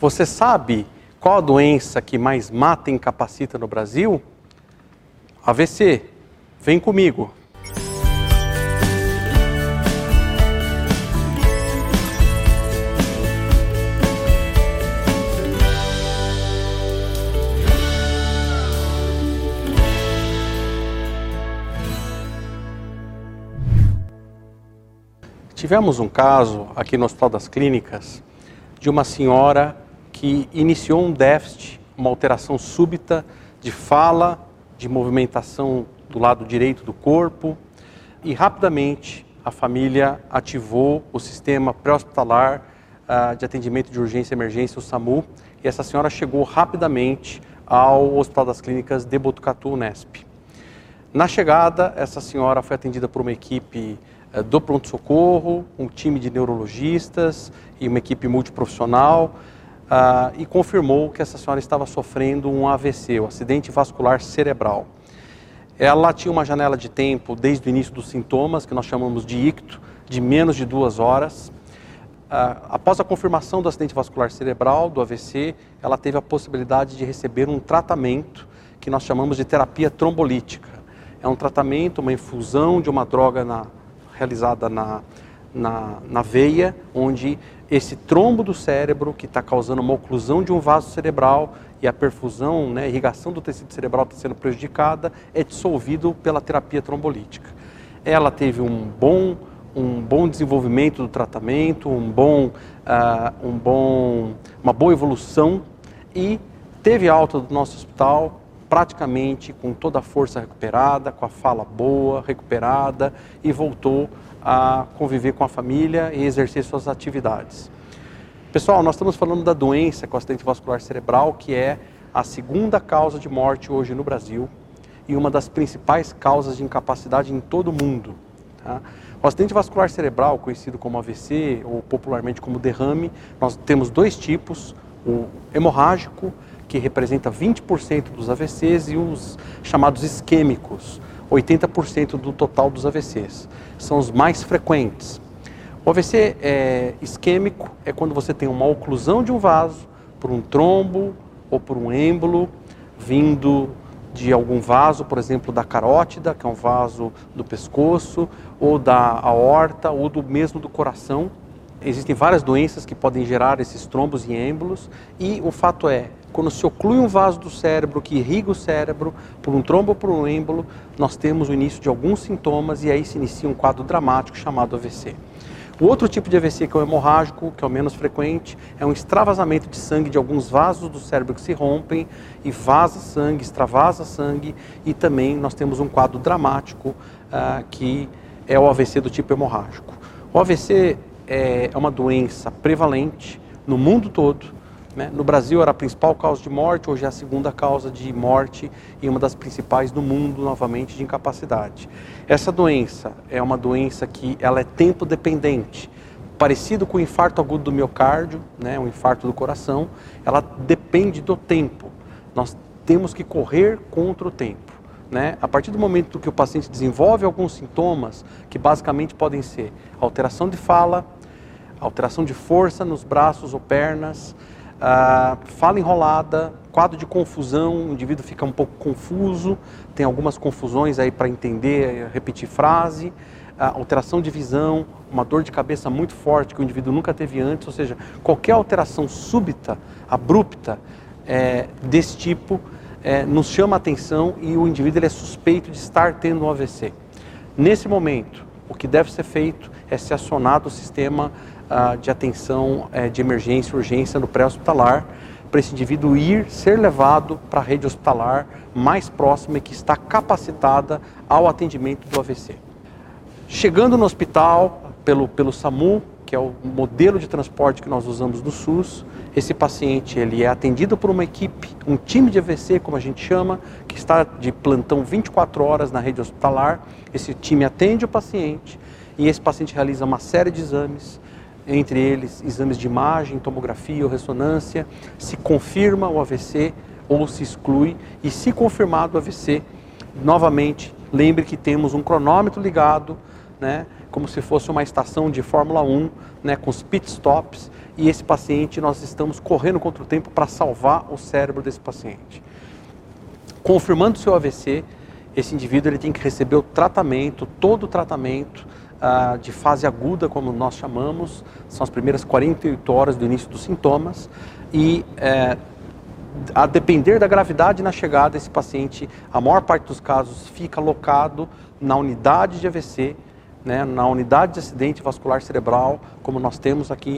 Você sabe qual a doença que mais mata e incapacita no Brasil? AVC. Vem comigo. Tivemos um caso aqui no Hospital das Clínicas de uma senhora que iniciou um déficit, uma alteração súbita de fala, de movimentação do lado direito do corpo e rapidamente a família ativou o sistema pré-hospitalar uh, de atendimento de urgência e emergência, o SAMU, e essa senhora chegou rapidamente ao Hospital das Clínicas de Botucatu, Unesp. Na chegada, essa senhora foi atendida por uma equipe eh, do pronto-socorro, um time de neurologistas e uma equipe multiprofissional uh, e confirmou que essa senhora estava sofrendo um AVC, um acidente vascular cerebral. Ela tinha uma janela de tempo desde o início dos sintomas, que nós chamamos de icto, de menos de duas horas. Uh, após a confirmação do acidente vascular cerebral, do AVC, ela teve a possibilidade de receber um tratamento que nós chamamos de terapia trombolítica. É um tratamento, uma infusão de uma droga na, realizada na, na, na veia, onde esse trombo do cérebro, que está causando uma oclusão de um vaso cerebral e a perfusão, né, a irrigação do tecido cerebral está sendo prejudicada, é dissolvido pela terapia trombolítica. Ela teve um bom, um bom desenvolvimento do tratamento, um bom, uh, um bom, uma boa evolução e teve alta do nosso hospital praticamente com toda a força recuperada, com a fala boa, recuperada e voltou a conviver com a família e exercer suas atividades. Pessoal, nós estamos falando da doença com acidente vascular cerebral, que é a segunda causa de morte hoje no Brasil e uma das principais causas de incapacidade em todo o mundo. Tá? O acidente vascular cerebral, conhecido como AVC ou popularmente como derrame, nós temos dois tipos: o hemorrágico que representa 20% dos AVCs, e os chamados isquêmicos, 80% do total dos AVCs. São os mais frequentes. O AVC é, isquêmico é quando você tem uma oclusão de um vaso por um trombo ou por um êmbolo vindo de algum vaso, por exemplo, da carótida, que é um vaso do pescoço, ou da aorta, ou do mesmo do coração. Existem várias doenças que podem gerar esses trombos e êmbolos, e o fato é, quando se oclui um vaso do cérebro que irriga o cérebro por um trombo ou por um êmbolo, nós temos o início de alguns sintomas e aí se inicia um quadro dramático chamado AVC. O outro tipo de AVC, que é o hemorrágico, que é o menos frequente, é um extravasamento de sangue de alguns vasos do cérebro que se rompem e vaza sangue, extravasa sangue e também nós temos um quadro dramático uh, que é o AVC do tipo hemorrágico. O AVC é, é uma doença prevalente no mundo todo né? No Brasil era a principal causa de morte, hoje é a segunda causa de morte e uma das principais do mundo, novamente, de incapacidade. Essa doença é uma doença que ela é tempo dependente, parecido com o infarto agudo do miocárdio, né, um infarto do coração, ela depende do tempo. Nós temos que correr contra o tempo. Né? A partir do momento que o paciente desenvolve alguns sintomas, que basicamente podem ser alteração de fala, alteração de força nos braços ou pernas, Uh, fala enrolada, quadro de confusão, o indivíduo fica um pouco confuso, tem algumas confusões aí para entender, repetir frase, uh, alteração de visão, uma dor de cabeça muito forte que o indivíduo nunca teve antes, ou seja, qualquer alteração súbita, abrupta é, desse tipo é, nos chama a atenção e o indivíduo é suspeito de estar tendo um AVC. Nesse momento, o que deve ser feito é ser acionado o sistema uh, de atenção uh, de emergência urgência no pré-hospitalar, para esse indivíduo ir, ser levado para a rede hospitalar mais próxima e que está capacitada ao atendimento do AVC. Chegando no hospital, pelo, pelo SAMU, que é o modelo de transporte que nós usamos no SUS, esse paciente ele é atendido por uma equipe, um time de AVC, como a gente chama, que está de plantão 24 horas na rede hospitalar. Esse time atende o paciente e esse paciente realiza uma série de exames, entre eles exames de imagem, tomografia ou ressonância, se confirma o AVC ou se exclui, e se confirmado o AVC, novamente, lembre que temos um cronômetro ligado né, como se fosse uma estação de Fórmula 1, né, com os pit stops, e esse paciente nós estamos correndo contra o tempo para salvar o cérebro desse paciente. Confirmando seu AVC, esse indivíduo ele tem que receber o tratamento, todo o tratamento ah, de fase aguda, como nós chamamos, são as primeiras 48 horas do início dos sintomas, e eh, a depender da gravidade na chegada, esse paciente, a maior parte dos casos, fica alocado na unidade de AVC, né, na unidade de acidente vascular cerebral, como nós temos aqui